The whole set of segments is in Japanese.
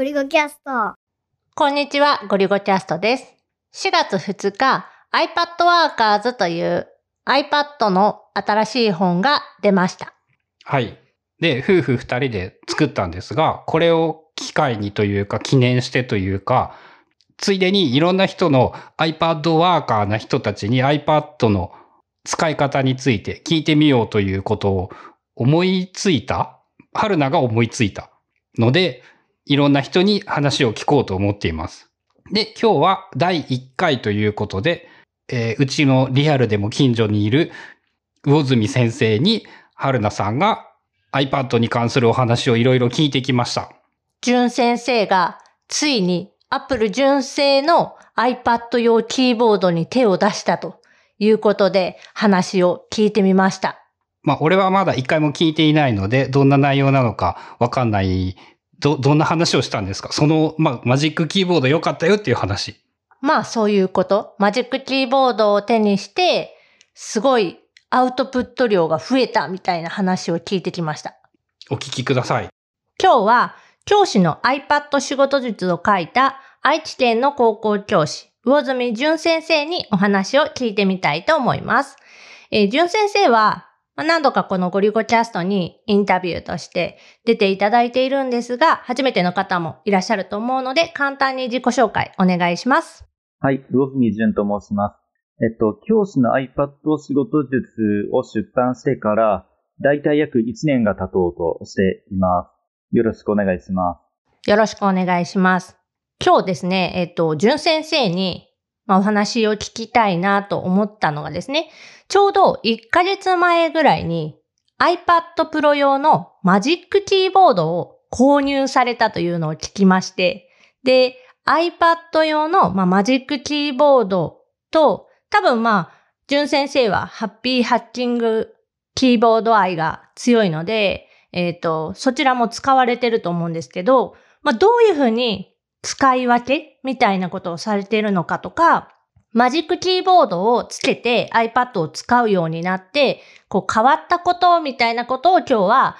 ゴリゴキャスト。こんにちは、ゴリゴキャストです。4月2日、iPad Workers という iPad の新しい本が出ました。はい。で、夫婦二人で作ったんですが、これを機会にというか、記念してというか、ついでにいろんな人の iPad ワーカーな人たちに iPad の使い方について聞いてみようということを思いついた春菜が思いついたので、いろんな人に話を聞こうと思っています。で、今日は第1回ということで、えーうちのリアルでも近所にいる魚住先生に春菜さんが iPad に関するお話をいろいろ聞いてきました。純先生がついに Apple 純正の iPad 用キーボードに手を出したということで話を聞いてみました。まあ、俺はまだ一回も聞いていないので、どんな内容なのかわかんない。ど、どんな話をしたんですか？その、まあ、マジックキーボード良かったよっていう話。まあそういうこと。マジックキーボードを手にして、すごいアウトプット量が増えたみたいな話を聞いてきました。お聞きください。今日は教師の iPad 仕事術を書いた愛知県の高校教師、魚住淳先生にお話を聞いてみたいと思います。えー、淳先生はまあ何度かこのゴリゴキャストにインタビューとして出ていただいているんですが、初めての方もいらっしゃると思うので、簡単に自己紹介お願いします。はい、魚住淳と申します。えっと、教師の iPad 仕事術を出版してから、だいたい約1年が経とうとしています。よろしくお願いします。よろしくお願いします。今日ですね、えっと、淳先生に、まあ、お話を聞きたいなと思ったのがですね、ちょうど1ヶ月前ぐらいに iPad Pro 用のマジックキーボードを購入されたというのを聞きまして、で、iPad 用の、まあ、マジックキーボードと、多分まあ、淳先生はハッピーハッキングキーボード愛が強いので、えっ、と、そちらも使われてると思うんですけど、まあ、どういうふうに使い分けみたいなことをされてるのかとか、マジックキーボードをつけて iPad を使うようになって、こう変わったことみたいなことを今日は、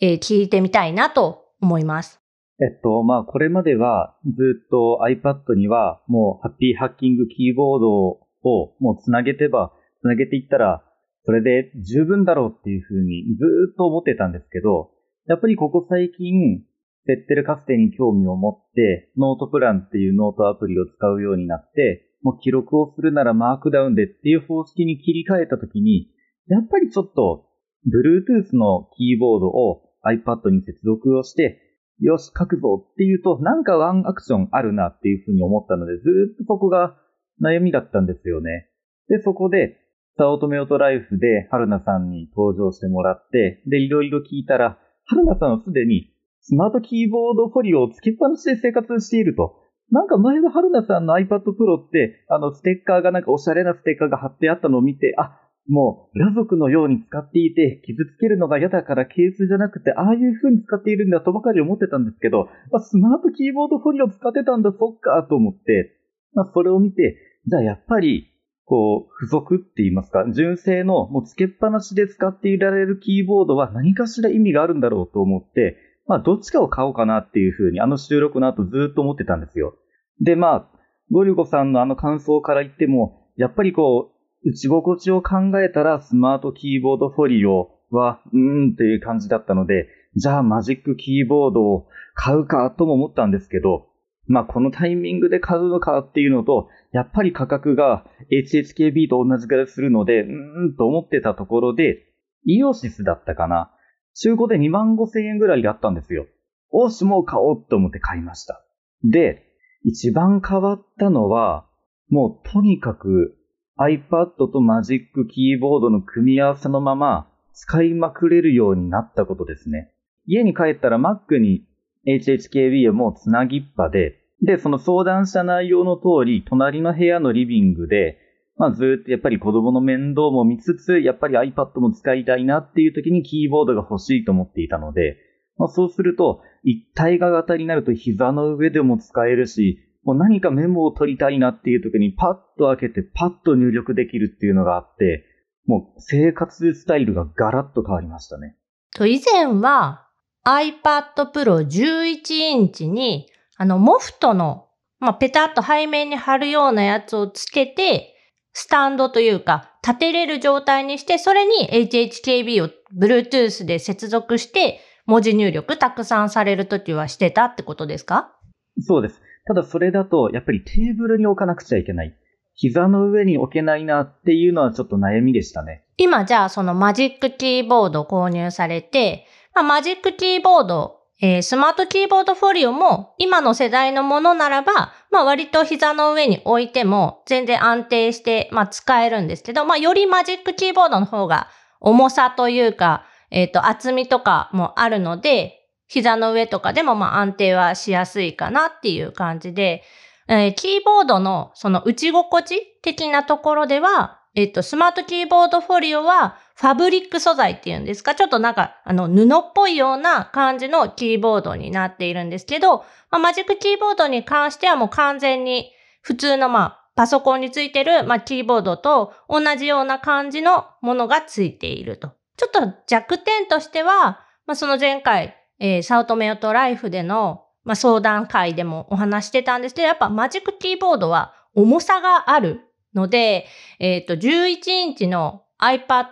えー聞いてみたいなと思います。えっと、まあ、これまではずっと iPad にはもうハッピーハッキングキーボードをもうつなげてば、つなげていったら、それで十分だろうっていうふうにずっと思ってたんですけど、やっぱりここ最近、セッテルカステに興味を持って、 NotePlan っていうノートアプリを使うようになって、もう記録をするならマークダウンでっていう方式に切り替えたときに、やっぱりちょっと、Bluetooth のキーボードを iPad に接続をして、よし、書くぞっていうと、なんかワンアクションあるなっていうふうに思ったので、ずっとそこが悩みだったんですよね。で、そこで、サオトメオトライフで春菜さんに登場してもらって、で、いろいろ聞いたら、春菜さんはすでにスマートキーボードフォリオをつけっぱなしで生活していると。なんか前の春菜さんの iPad Pro って、あの、ステッカーがなんかおしゃれなステッカーが貼ってあったのを見て、あ、もう、裸族のように使っていて、傷つけるのが嫌だからケースじゃなくて、ああいう風に使っているんだとばかり思ってたんですけど、あスマートキーボードフォリオ使ってたんだ、そっか、と思って、まあ、それを見て、じゃあやっぱり、こう、付属って言いますか、純正の、もうつけっぱなしで使っていられるキーボードは何かしら意味があるんだろうと思って、まあ、どっちかを買おうかなっていう風に、あの収録の後ずっと思ってたんですよ。で、まあ、ゴリゴさんのあの感想から言っても、やっぱりこう、打ち心地を考えたらスマートキーボードフォリオは、うーんっていう感じだったので、じゃあマジックキーボードを買うかとも思ったんですけど、まあこのタイミングで買うのかっていうのと、やっぱり価格が HHKB と同じくらいするので、うーんと思ってたところで、イオシスだったかな。中古で2万5千円ぐらいだったんですよ。おし、もう買おうと思って買いました。で、一番変わったのは、もうとにかく iPad とマジックキーボードの組み合わせのまま使いまくれるようになったことですね。家に帰ったら Mac に HHKB をもうつなぎっぱで、で、その相談した内容の通り、隣の部屋のリビングで、まあずっとやっぱり子供の面倒も見つつ、やっぱり iPad も使いたいなっていう時にキーボードが欲しいと思っていたので、まあそうすると、一体が型になると膝の上でも使えるし、もう何かメモを取りたいなっていう時にパッと開けてパッと入力できるっていうのがあって、もう生活スタイルがガラッと変わりましたね。と以前は iPad Pro 11インチにあの、モフトの、まあ、ペタッと背面に貼るようなやつをつけて、スタンドというか、立てれる状態にして、それに HHKB を Bluetooth で接続して、文字入力たくさんされるときはしてたってことですか？そうです。ただそれだと、やっぱりテーブルに置かなくちゃいけない。膝の上に置けないなっていうのはちょっと悩みでしたね。今じゃあそのマジックキーボード購入されて、まあ、マジックキーボード、えー、スマートキーボードフォリオも今の世代のものならば、まあ割と膝の上に置いても全然安定して、まあ使えるんですけど、まあよりマジックキーボードの方が重さというか、えっ、ー、と厚みとかもあるので、膝の上とかでもまあ安定はしやすいかなっていう感じで、えー、キーボードのその打ち心地的なところでは、えっと、スマートキーボードフォリオはファブリック素材っていうんですか？ちょっとなんか、あの、布っぽいような感じのキーボードになっているんですけど、まあ、マジックキーボードに関してはもう完全に普通のまあ、パソコンについてる、まあ、キーボードと同じような感じのものがついていると。ちょっと弱点としては、まあ、その前回、えー、サウトメオトライフでの、まあ、相談会でもお話してたんですけど、やっぱマジックキーボードは重さがあるので、えっ、ー、と、11インチの iPad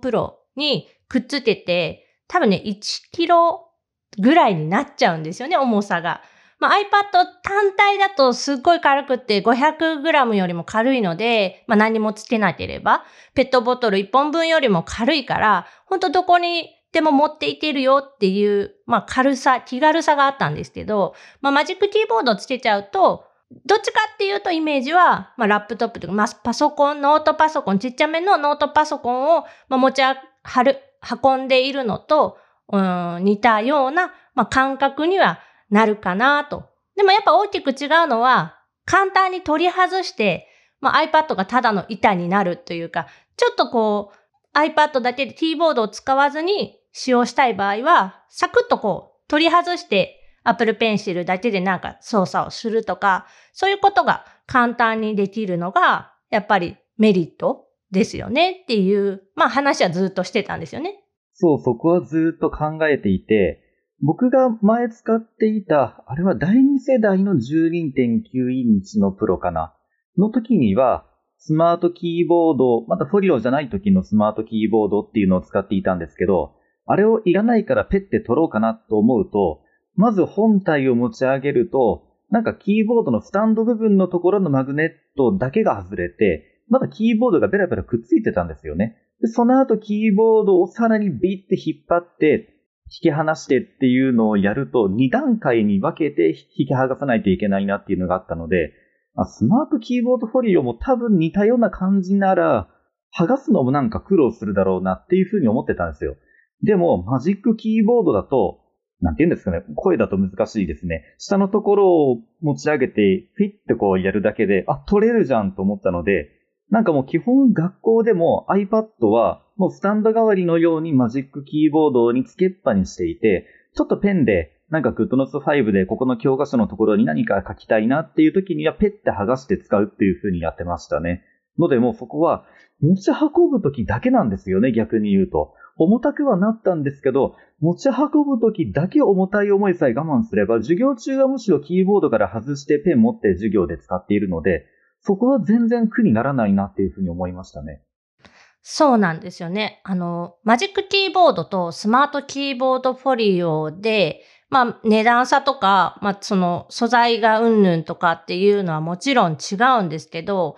Pro にくっつけて、多分ね、1キロぐらいになっちゃうんですよね、重さが。まあ、iPad 単体だとすっごい軽くって 500g よりも軽いので、まあ、何もつけなければ、ペットボトル1本分よりも軽いから、ほんとどこにでも持っていけるよっていう、まあ、軽さ、気軽さがあったんですけど、まあ、マジックキーボードつけちゃうと、どっちかっていうとイメージは、まあ、ラップトップとか、まあ、パソコン、ノートパソコン、ちっちゃめのノートパソコンを、まあ、持ちはる、運んでいるのと、うん、似たような、まあ、感覚にはなるかなと。でもやっぱ大きく違うのは、簡単に取り外して、まあ、iPad がただの板になるというか、ちょっとこう、iPad だけでキーボードを使わずに使用したい場合は、サクッとこう、取り外して Apple Pencil だけでなんか操作をするとか、そういうことが簡単にできるのが、やっぱりメリットですよねっていう、まあ話はずっとしてたんですよね。そう、そこはずっと考えていて、僕が前使っていた、あれは第2世代の12.9インチのプロかな。の時には、スマートキーボード、またフォリオじゃない時のスマートキーボードっていうのを使っていたんですけど、あれをいらないからペッて取ろうかなと思うと、まず本体を持ち上げると、なんかキーボードのスタンド部分のところのマグネットだけが外れて、まだキーボードがベラベラくっついてたんですよね。で、その後キーボードをさらにビって引っ張って、引き離してっていうのをやると、2段階に分けて引き剥がさないといけないなっていうのがあったので、スマートキーボードフォリオも多分似たような感じなら、剥がすのもなんか苦労するだろうなっていうふうに思ってたんですよ。でも、マジックキーボードだと、なんて言うんですかね、声だと難しいですね。下のところを持ち上げて、フィッてこうやるだけで、あ、取れるじゃんと思ったので、なんかもう基本学校でも iPad はもうスタンド代わりのようにマジックキーボードに付けっぱにしていて、ちょっとペンでなんか GoodNotes5 でここの教科書のところに何か書きたいなっていう時にはペッて剥がして使うっていう風にやってましたね。のでもうそこは持ち運ぶ時だけなんですよね、逆に言うと。重たくはなったんですけど、持ち運ぶときだけ重たい思いさえ我慢すれば、授業中はむしろキーボードから外してペン持って授業で使っているので、そこは全然苦にならないなっていうふうに思いましたね。そうなんですよね。あの、マジックキーボードとスマートキーボードフォリオで、まあ値段差とか、まあその素材がうんぬんとかっていうのはもちろん違うんですけど、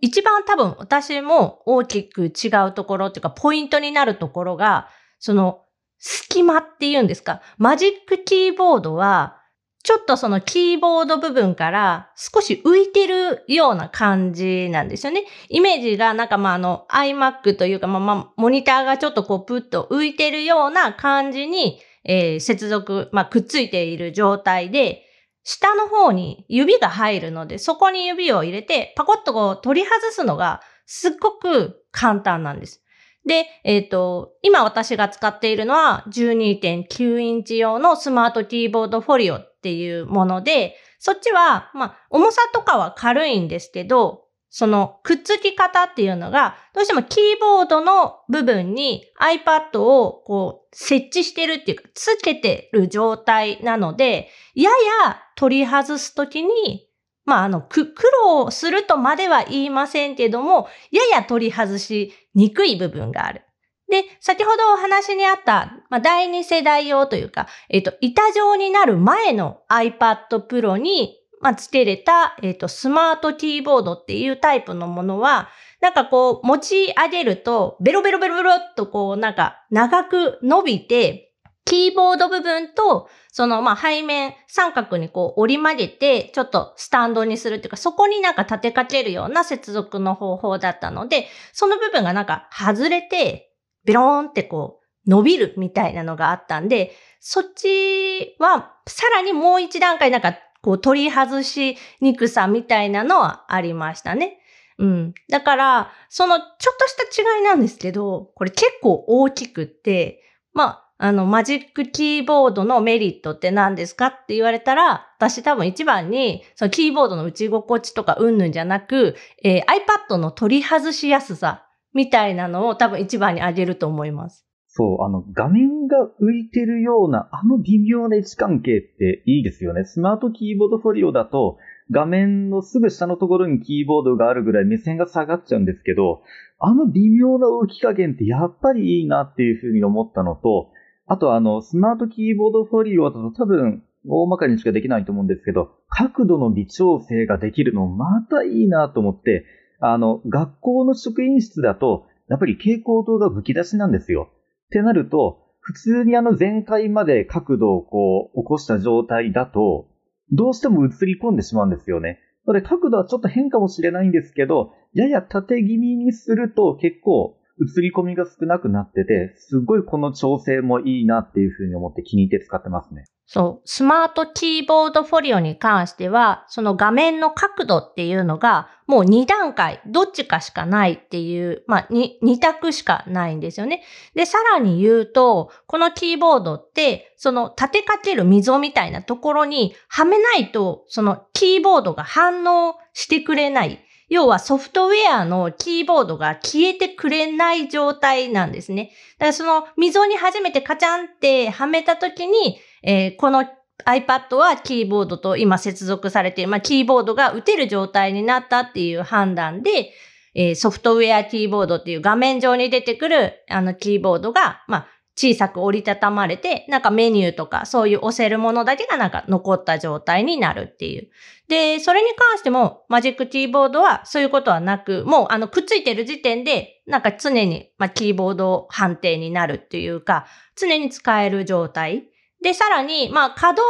一番多分私も大きく違うところっていうか、ポイントになるところが、その、隙間っていうんですか？マジックキーボードは、ちょっとそのキーボード部分から少し浮いてるような感じなんですよね。イメージがなんかまああの iMac というかまあまあモニターがちょっとこうプッと浮いてるような感じに、えー、接続、まあくっついている状態で、下の方に指が入るので、そこに指を入れて、パコッとこう取り外すのがすっごく簡単なんです。で、えっ、ー、と、今私が使っているのは12.9インチ用のスマートキーボードフォリオっていうもので、そっちは、まあ、重さとかは軽いんですけど、そのくっつき方っていうのが、どうしてもキーボードの部分に iPad をこう設置してるっていうか、つけてる状態なので、やや取り外すときに、まあ、あの、苦労するとまでは言いませんけども、やや取り外しにくい部分がある。で、先ほどお話にあった、まあ、第二世代用というか、えっ、と、板状になる前の iPad Pro にまあ、つけれた、えっ、ー、と、スマートキーボードっていうタイプのものは、なんかこう、持ち上げると、ベロベロベロベロっとこう、なんか、長く伸びて、キーボード部分と、その、まあ、背面三角にこう折り曲げて、ちょっとスタンドにするっていうか、そこになんか立てかけるような接続の方法だったので、その部分がなんか外れて、ベローンってこう、伸びるみたいなのがあったんで、そっちは、さらにもう一段階なんかこう取り外しにくさみたいなのはありましたね。うん。だから、そのちょっとした違いなんですけど、これ結構大きくって、まあ、あの、マジックキーボードのメリットって何ですかって言われたら、私多分一番に、そのキーボードの打ち心地とかうんぬんじゃなく、えー、iPad の取り外しやすさみたいなのを多分一番に挙げると思います。そう、あの、画面が浮いてるような、あの微妙な位置関係っていいですよね。スマートキーボードフォリオだと、画面のすぐ下のところにキーボードがあるぐらい目線が下がっちゃうんですけど、あの微妙な置き加減ってやっぱりいいなっていうふうに思ったのと、あとあの、スマートキーボードフォリオだと多分、大まかにしかできないと思うんですけど、角度の微調整ができるのまたいいなと思って、あの、学校の職員室だと、やっぱり蛍光灯が武き出しなんですよ。ってなると、普通にあの前回まで角度をこう起こした状態だと、どうしても映り込んでしまうんですよね。ので角度はちょっと変かもしれないんですけど、やや縦気味にすると結構映り込みが少なくなってて、すごいこの調整もいいなっていうふうに思って気に入って使ってますね。そう。スマートキーボードフォリオに関しては、その画面の角度っていうのが、もう2段階、どっちかしかないっていう、まあ2、2択しかないんですよね。で、さらに言うと、このキーボードって、その立てかける溝みたいなところにはめないと、そのキーボードが反応してくれない。要はソフトウェアのキーボードが消えてくれない状態なんですね。だからその溝に初めてカチャンってはめた時に、えー、この iPad はキーボードと今接続されている、まあ、キーボードが打てる状態になったっていう判断で、えー、ソフトウェアキーボードっていう画面上に出てくるあのキーボードが、まあ、小さく折りたたまれて、なんかメニューとかそういう押せるものだけがなんか残った状態になるっていう。で、それに関してもマジックキーボードはそういうことはなく、もうあのくっついてる時点で、なんか常に、まあ、キーボード判定になるっていうか、常に使える状態。で、さらに、まあ、可動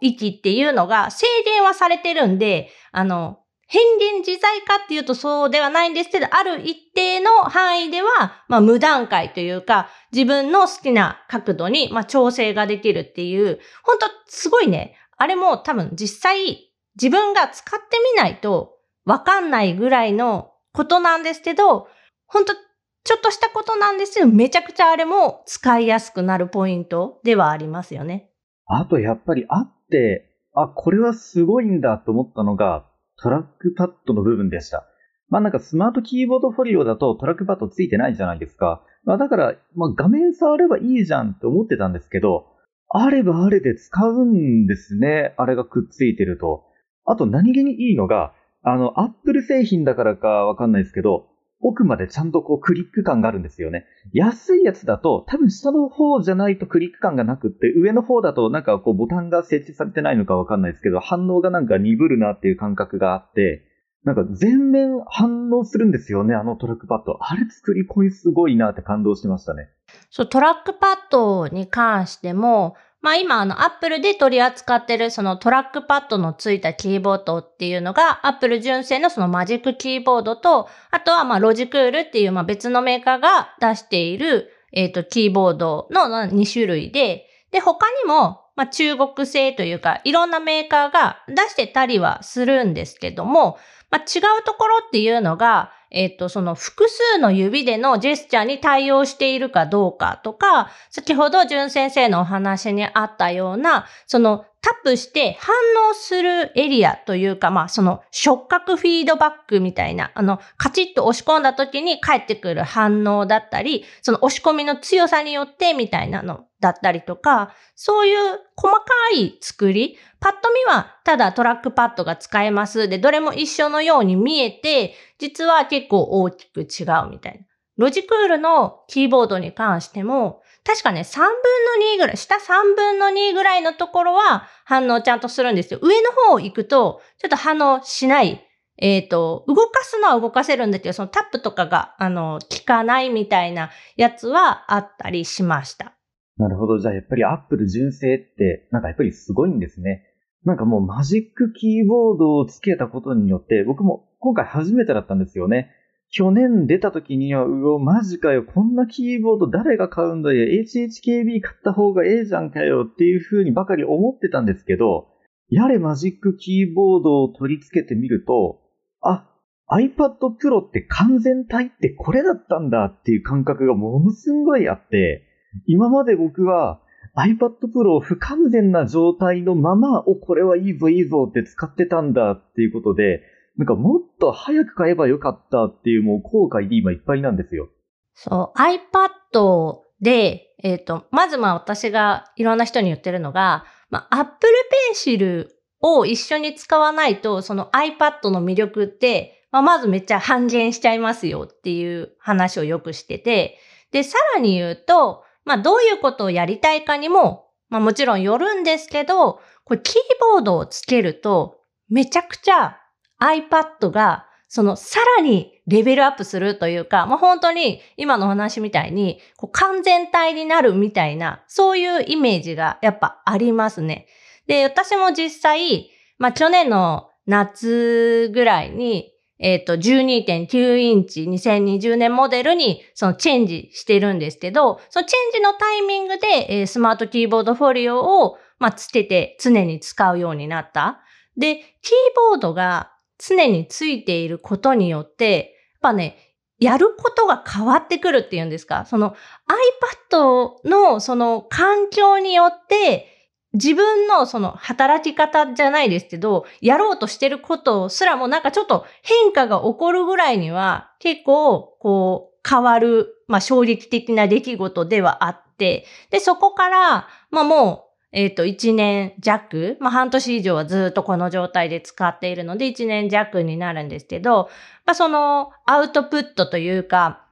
域っていうのが制限はされてるんで、あの、変幻自在かっていうとそうではないんですけど、ある一定の範囲では、まあ無段階というか、自分の好きな角度に、まあ調整ができるっていう、本当すごいね、あれも多分実際自分が使ってみないとわかんないぐらいのことなんですけど、本当ちょっとしたことなんですよ。めちゃくちゃあれも使いやすくなるポイントではありますよね。あとやっぱりあって、あ、これはすごいんだと思ったのが、トラックパッドの部分でした。まあなんかスマートキーボードフォリオだとトラックパッドついてないじゃないですか。まあだから、まあ画面触ればいいじゃんって思ってたんですけど、あればあれで使うんですね。あれがくっついてると。あと何気にいいのが、あの、アップル製品だからかわかんないですけど、奥までちゃんとこうクリック感があるんですよね。安いやつだと多分下の方じゃないとクリック感がなくって上の方だとなんかこうボタンが設置されてないのかわかんないですけど反応がなんか鈍るなっていう感覚があってなんか全面反応するんですよね、あのトラックパッド。あれ作り込みすごいなって感動しましたね。そう、トラックパッドに関しても、まあ今、あの、アップルで取り扱ってるそのトラックパッドのついたキーボードっていうのが、アップル純正のそのマジックキーボードと、あとはまあロジクールっていうまあ別のメーカーが出している、えっ、と、キーボードの2種類で、で、他にも、まあ中国製というか、いろんなメーカーが出してたりはするんですけども、まあ違うところっていうのが、えっ、と、その複数の指でのジェスチャーに対応しているかどうかとか、先ほどジュン先生のお話にあったような、そのタップして反応するエリアというか、まあその触覚フィードバックみたいな、あの、カチッと押し込んだ時に返ってくる反応だったり、その押し込みの強さによってみたいなのだったりとか、そういう細かい作り、パッと見はただトラックパッドが使えますで、どれも一緒のように見えて、実は結構大きく違うみたいな。ロジクールのキーボードに関しても、確かね、3分の2ぐらい、下3分の2ぐらいのところは反応ちゃんとするんですよ。上の方行くと、ちょっと反応しない。えっ、ー、と、動かすのは動かせるんだけど、そのタップとかが、あの、効かないみたいなやつはあったりしました。なるほど。じゃあやっぱり Apple 純正って、なんかやっぱりすごいんですね。なんかもうマジックキーボードをつけたことによって、僕も今回初めてだったんですよね。去年出た時には、うお、マジかよ、こんなキーボード誰が買うんだよ、HHKB 買った方がええじゃんかよっていう風にばかり思ってたんですけど、やれマジックキーボードを取り付けてみると、あ、iPad Pro って完全体ってこれだったんだっていう感覚がものすごいあって、今まで僕は iPad Pro を不完全な状態のまま、お、これはいいぞいいぞって使ってたんだっていうことで、なんかもっと早く買えばよかったっていうもう後悔で今いっぱいなんですよ。そう、iPad で、えっ、ー、と、まずまあ私がいろんな人に言ってるのが、まあ Apple Pencil を一緒に使わないと、その iPad の魅力って、まあ、まずめっちゃ半減しちゃいますよっていう話をよくしてて、で、さらに言うと、まあどういうことをやりたいかにも、まあもちろんよるんですけど、これキーボードをつけると、めちゃくちゃ iPad がそのさらにレベルアップするというか、まあ、本当に今の話みたいにこう完全体になるみたいな、そういうイメージがやっぱありますね。で、私も実際、まあ、去年の夏ぐらいに、えっ、ー、と、12.9インチ2020年モデルにそのチェンジしてるんですけど、そのチェンジのタイミングで、えー、スマートキーボードフォリオを、まあ、つけて常に使うようになった。で、キーボードが常についていることによって、やっぱね、やることが変わってくるっていうんですか？その iPad のその環境によって自分のその働き方じゃないですけど、やろうとしてることすらもなんかちょっと変化が起こるぐらいには結構こう変わる、まあ衝撃的な出来事ではあって、で、そこから、まあもうえっ、ー、と、1年弱、まあ、半年以上はずっとこの状態で使っているので、1年弱になるんですけど、まあ、そのアウトプットというか、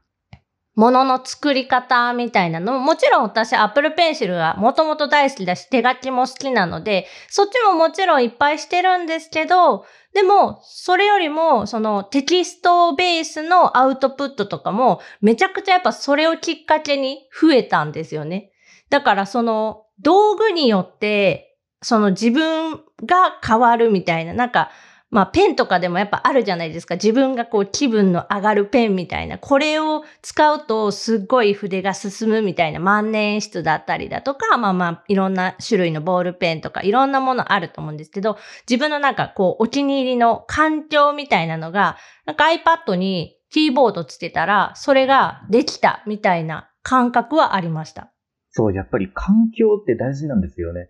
ものの作り方みたいなのも、もちろん私 Apple Pencil がもともと大好きだし、手書きも好きなので、そっちももちろんいっぱいしてるんですけど、でも、それよりも、そのテキストベースのアウトプットとかも、めちゃくちゃやっぱそれをきっかけに増えたんですよね。だからその、道具によって、その自分が変わるみたいな、なんか、まあペンとかでもやっぱあるじゃないですか。自分がこう気分の上がるペンみたいな。これを使うとすっごい筆が進むみたいな万年筆だったりだとか、まあまあいろんな種類のボールペンとかいろんなものあると思うんですけど、自分のなんかこうお気に入りの環境みたいなのが、なんか iPad にキーボードつけたらそれができたみたいな感覚はありました。そう、やっぱり環境って大事なんですよね。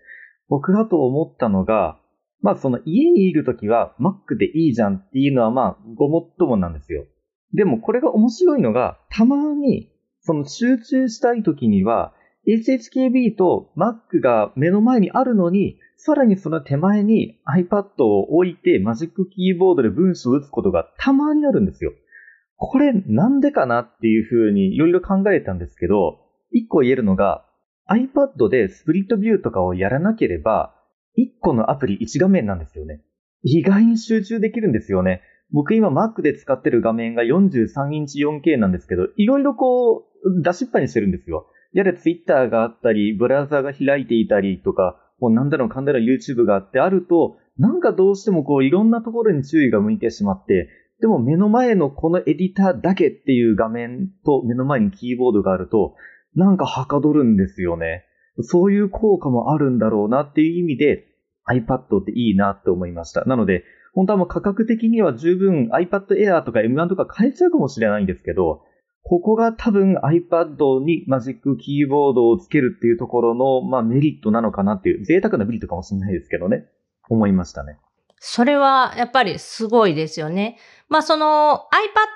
僕だと思ったのが、まあその家にいるときは Mac でいいじゃんっていうのはまあごもっともなんですよ。でもこれが面白いのが、たまにその集中したいときには HHKB と Mac が目の前にあるのに、さらにその手前に iPad を置いてマジックキーボードで文章を打つことがたまにあるんですよ。これなんでかなっていうふうにいろいろ考えたんですけど、一個言えるのが、iPad でスプリットビューとかをやらなければ、1個のアプリ1画面なんですよね。意外に集中できるんですよね。僕今 Mac で使ってる画面が43インチ 4K なんですけど、いろいろこう、出しっぱにしてるんですよ。やれ Twitter があったり、ブラウザが開いていたりとか、もうなんだろうかんだろう YouTube があってあると、なんかどうしてもこういろんなところに注意が向いてしまって、でも目の前のこのエディターだけっていう画面と目の前にキーボードがあると、なんかはかどるんですよね。そういう効果もあるんだろうなっていう意味で iPad っていいなって思いました。なので、本当はもう価格的には十分 iPad Air とか M1 とか買えちゃうかもしれないんですけど、ここが多分 iPad にマジックキーボードをつけるっていうところの、まあ、メリットなのかなっていう、贅沢なメリットかもしれないですけどね。思いましたね。それはやっぱりすごいですよね。まあその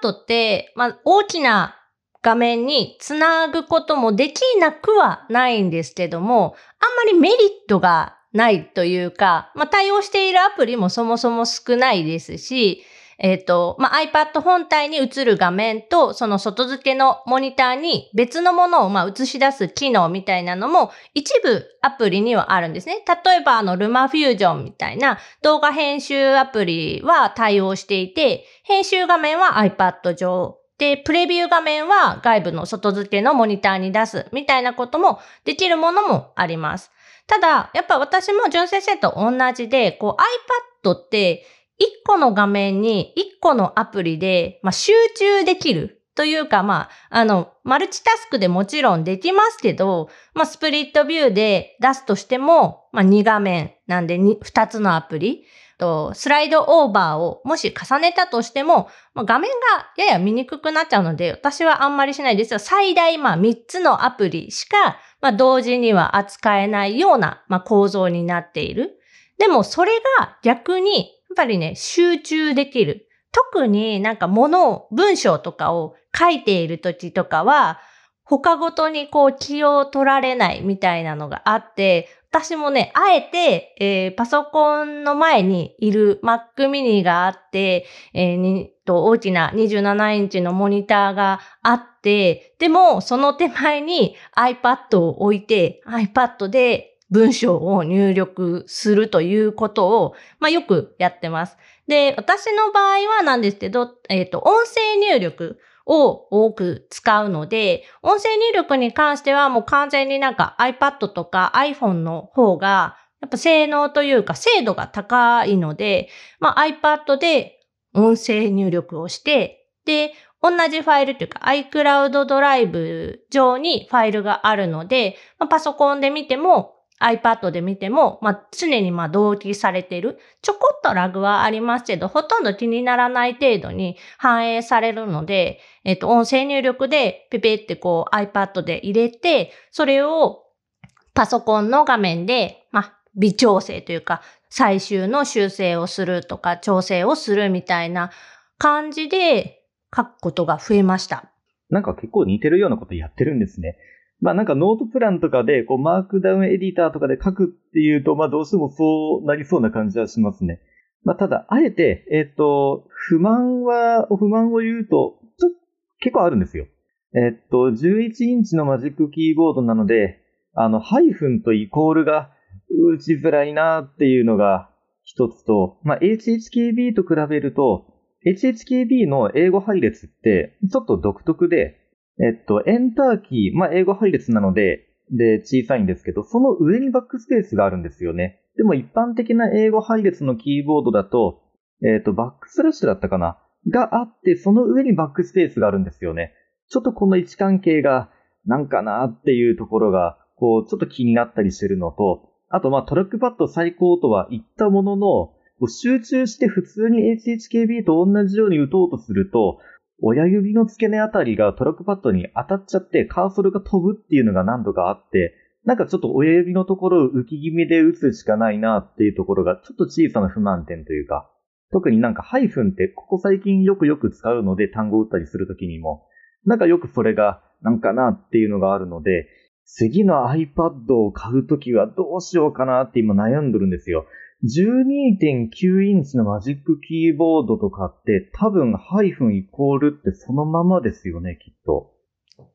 iPad って、まあ大きな画面につなぐこともできなくはないんですけども、あんまりメリットがないというか、まあ対応しているアプリもそもそも少ないですし、えっ、ー、と、まあ、iPad 本体に映る画面と、その外付けのモニターに別のものをま映し出す機能みたいなのも一部アプリにはあるんですね。例えばあのルマフュージョンみたいな動画編集アプリは対応していて、編集画面は iPad 上、で、プレビュー画面は外部の外付けのモニターに出すみたいなこともできるものもあります。ただ、やっぱ私も純正生と同じで、こう iPad って1個の画面に1個のアプリで、まあ、集中できるというか、まあ、あの、マルチタスクでもちろんできますけど、まあ、スプリットビューで出すとしても、まあ、2画面なんで 2, 2つのアプリ。と、スライドオーバーをもし重ねたとしても、まあ、画面がやや見にくくなっちゃうので、私はあんまりしないですよ。最大まあ3つのアプリしか、まあ、同時には扱えないような、まあ、構造になっている。でもそれが逆にやっぱりね、集中できる。特になんか物を、文章とかを書いている時とかは、他ごとにこう気を取られないみたいなのがあって、私もね、あえて、えー、パソコンの前にいる Mac mini があって、えー、と大きな27インチのモニターがあって、でもその手前に iPad を置いて、iPad で文章を入力するということを、まあ、よくやってます。で、私の場合はなんですけど、えっ、ー、と、音声入力を多く使うので、音声入力に関してはもう完全になんか iPad とか iPhone の方が、やっぱ性能というか精度が高いので、まあ、iPad で音声入力をして、で、同じファイルというか iCloud ドライブ上にファイルがあるので、まあ、パソコンで見ても iPad で見ても、まあ、常にまあ同期されている。ちょこっとラグはありますけど、ほとんど気にならない程度に反映されるので、えっと、音声入力でペペってこう iPad で入れて、それをパソコンの画面で、まあ、微調整というか、最終の修正をするとか、調整をするみたいな感じで書くことが増えました。なんか結構似てるようなことやってるんですね。まあなんかノートプランとかで、こうマークダウンエディターとかで書くっていうと、まあどうしてもそうなりそうな感じはしますね。まあただ、あえて、えっ、ー、と、不満は、不満を言うと、ちょ結構あるんですよ。えっ、ー、と、11インチのマジックキーボードなので、あの、ハイフンとイコールが打ちづらいなっていうのが一つと、まあ HHKB と比べると、HHKB の英語配列ってちょっと独特で、えっと、エンターキー、まあ、英語配列なので、で、小さいんですけど、その上にバックスペースがあるんですよね。でも一般的な英語配列のキーボードだと、えっと、バックスラッシュだったかな？があって、その上にバックスペースがあるんですよね。ちょっとこの位置関係が、なんかなっていうところが、こう、ちょっと気になったりしてるのと、あと、ま、トラックパッド最高とは言ったものの、集中して普通に HHKB と同じように打とうとすると、親指の付け根あたりがトラックパッドに当たっちゃってカーソルが飛ぶっていうのが何度かあって、なんかちょっと親指のところを浮き気味で打つしかないなっていうところがちょっと小さな不満点というか、特になんかハイフンってここ最近よくよく使うので単語を打ったりするときにも、なんかよくそれがなんかなっていうのがあるので、次の iPad を買うときはどうしようかなって今悩んでるんですよ。12.9インチのマジックキーボードとかって多分ハイフンイコールってそのままですよね、きっと。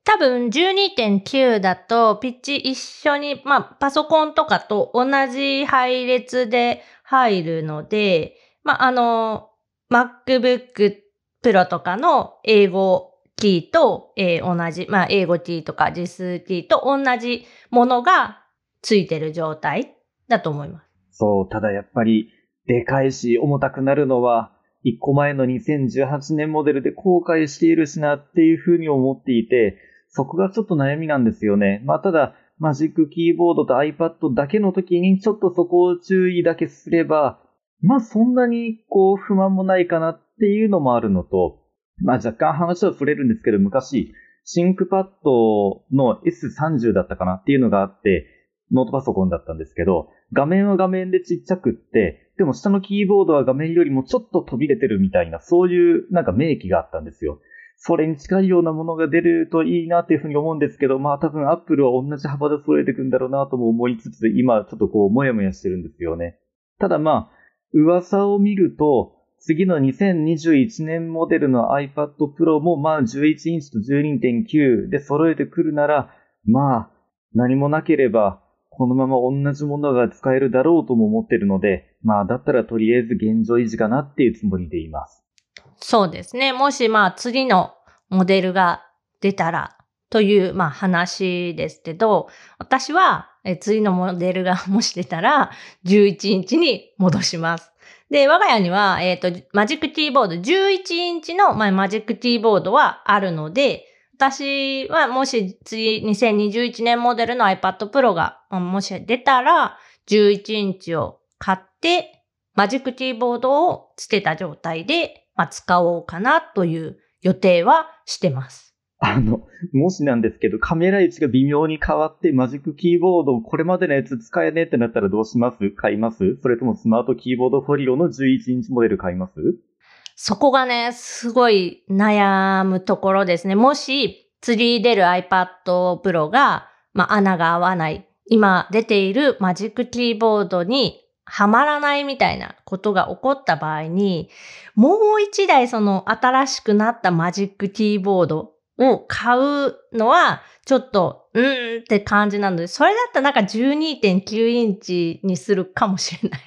多分12.9だとピッチ一緒に、まあパソコンとかと同じ配列で入るので、まああの MacBook Pro とかの英語キーと、えー、同じ、まあ英語キーとか実数キーと同じものがついてる状態だと思います。そう、ただやっぱり、でかいし重たくなるのは、一個前の2018年モデルで後悔しているしなっていうふうに思っていて、そこがちょっと悩みなんですよね。まあただ、マジックキーボードと iPad だけの時にちょっとそこを注意だけすれば、まあそんなにこう不満もないかなっていうのもあるのと、まあ若干話は触れるんですけど、昔、シンクパッドの S30 だったかなっていうのがあって、ノートパソコンだったんですけど、画面は画面でちっちゃくって、でも下のキーボードは画面よりもちょっと飛び出てるみたいな、そういうなんか明記があったんですよ。それに近いようなものが出るといいなっていうふうに思うんですけど、まあ多分アップルは同じ幅で揃えていくんだろうなとも思いつつ、今ちょっとこうもやもやしてるんですよね。ただまあ、噂を見ると、次の2021年モデルの iPad Pro もまあ11インチと12.9で揃えてくるなら、まあ何もなければこのまま同じものが使えるだろうとも思ってるので、まあだったらとりあえず現状維持かなっていうつもりでいます。そうですね。もしまあ次のモデルが出たらというまあ話ですけど、私は次のモデルがもし出たら11インチに戻します。で、我が家には、えっ、ー、と、マジックキーボード、11インチの、まあ、マジックキーボードはあるので、私はもし次2021年モデルの iPad Pro がもし出たら11インチを買ってマジックキーボードをつけた状態で、まあ、使おうかなという予定はしてます。あの、もしなんですけど、カメラ位置が微妙に変わって、マジックキーボード、これまでのやつ使えねえってなったらどうします？買います？それともスマートキーボードフォリオの11インチモデル買います？そこがね、すごい悩むところですね。もし、次出る iPad Pro が、まあ、穴が合わない。今出ているマジックキーボードにはまらないみたいなことが起こった場合に、もう一台その新しくなったマジックキーボードを買うのは、ちょっと、うーんって感じなので、それだったらなんか12.9インチにするかもしれない。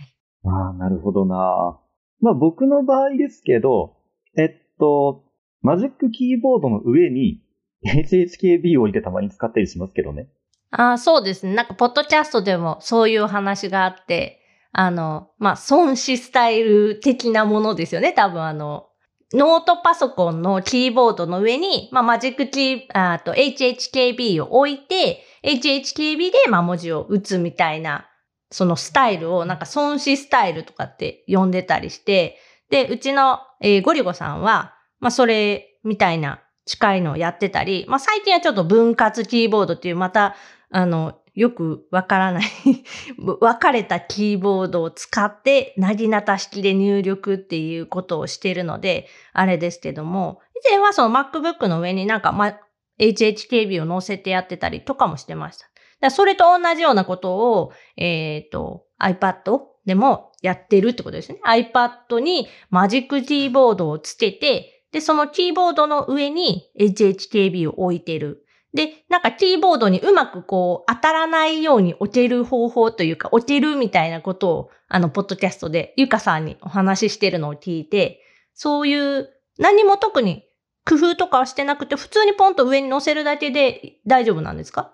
ああ、なるほどな。まあ僕の場合ですけど、えっと、マジックキーボードの上に HHKB を置いてたまに使ったりしますけどね。ああ、そうですね。なんか、ポッドキャストでもそういう話があって、あの、まあ、孫子スタイル的なものですよね。多分あの、ノートパソコンのキーボードの上に、まあ、マジックキー、あと HHKB を置いて、HHKB で、まあ、文字を打つみたいな、そのスタイルを、なんか孫子スタイルとかって呼んでたりして、で、うちの、えー、ゴリゴさんは、まあ、それみたいな近いのをやってたり、まあ、最近はちょっと分割キーボードっていう、また、あの、よくわからない 分かれたキーボードを使って、なぎなた式で入力っていうことをしてるので、あれですけども、以前はその MacBook の上になんか、ま、HHKB を載せてやってたりとかもしてました。だそれと同じようなことを、えっ、ー、と、iPad でもやってるってことですね。iPad にマジックキーボードをつけて、で、そのキーボードの上に HHKB を置いてる。で、なんかキーボードにうまくこう当たらないように置ける方法というか、置けるみたいなことを、あの、ポッドキャストでゆかさんにお話ししてるのを聞いて、そういう何も特に工夫とかはしてなくて、普通にポンと上に乗せるだけで大丈夫なんですか？